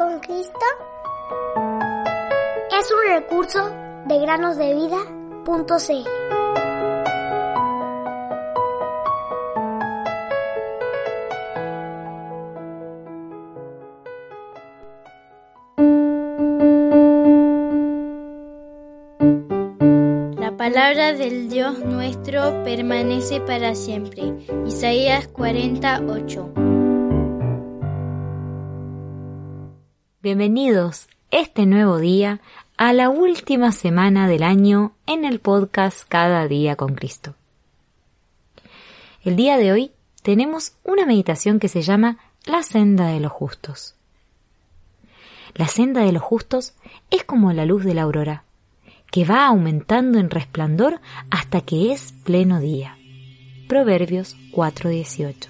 Con Cristo es un recurso de granosdevida.cl. La palabra del Dios nuestro permanece para siempre. Isaías 48. Bienvenidos este nuevo día a la última semana del año en el podcast Cada día con Cristo. El día de hoy tenemos una meditación que se llama La senda de los justos. La senda de los justos es como la luz de la aurora, que va aumentando en resplandor hasta que es pleno día. Proverbios 4:18.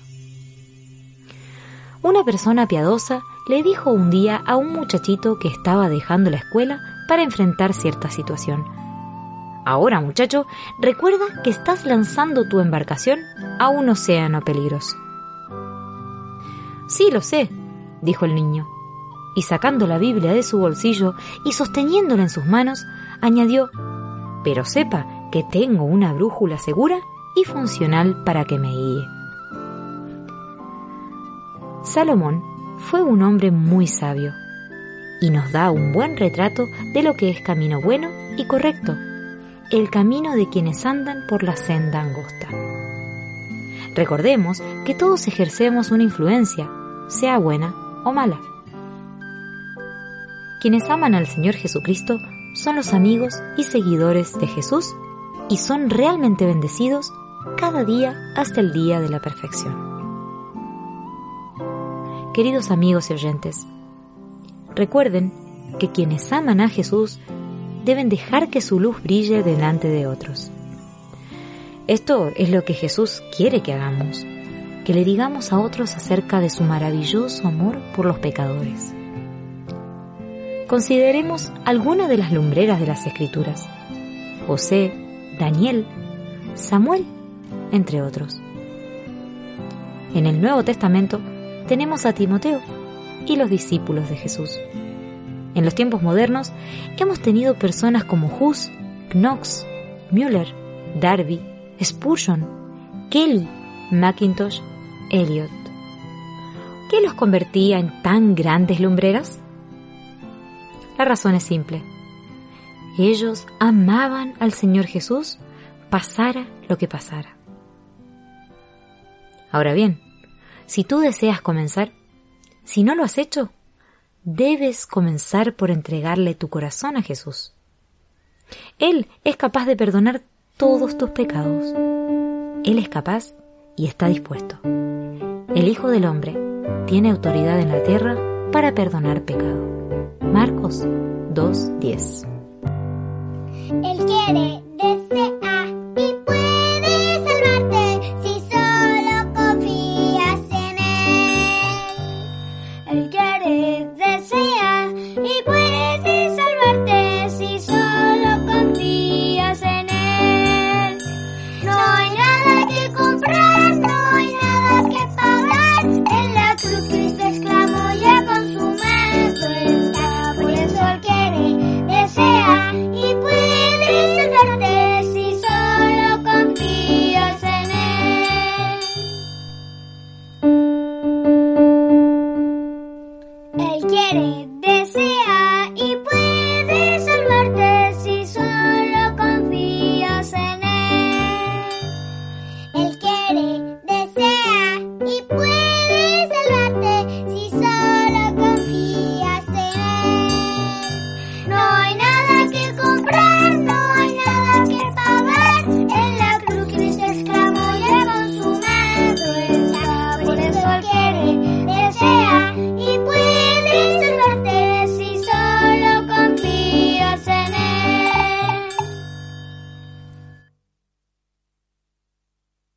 Una persona piadosa le dijo un día a un muchachito que estaba dejando la escuela para enfrentar cierta situación. Ahora, muchacho, recuerda que estás lanzando tu embarcación a un océano peligroso. Sí, lo sé, dijo el niño, y sacando la Biblia de su bolsillo y sosteniéndola en sus manos, añadió, pero sepa que tengo una brújula segura y funcional para que me guíe. Salomón fue un hombre muy sabio y nos da un buen retrato de lo que es camino bueno y correcto, el camino de quienes andan por la senda angosta. Recordemos que todos ejercemos una influencia, sea buena o mala. Quienes aman al Señor Jesucristo son los amigos y seguidores de Jesús y son realmente bendecidos cada día hasta el día de la perfección. Queridos amigos y oyentes, recuerden que quienes aman a Jesús deben dejar que su luz brille delante de otros. Esto es lo que Jesús quiere que hagamos, que le digamos a otros acerca de su maravilloso amor por los pecadores. Consideremos algunas de las lumbreras de las Escrituras, José, Daniel, Samuel, entre otros. En el Nuevo Testamento tenemos a Timoteo y los discípulos de Jesús. En los tiempos modernos hemos tenido personas como Hus, Knox, Müller, Darby, Spurgeon, Kelly, Mackintosh, Eliot. ¿Qué los convertía en tan grandes lumbreras? La razón es simple. Ellos amaban al Señor Jesús, pasara lo que pasara. Ahora bien, si tú deseas comenzar, si no lo has hecho, debes comenzar por entregarle tu corazón a Jesús. Él es capaz de perdonar todos tus pecados. Él es capaz y está dispuesto. El Hijo del Hombre tiene autoridad en la tierra para perdonar pecado. Marcos 2.10 Él quiere Puedes salvarte si solo confías en él. No hay nada que comprar, no hay nada que pagar. El la cruz Cristo esclamó ya con su mano está. Por eso él quiere, desea y puedes salvarte si solo confías en él. Él quiere.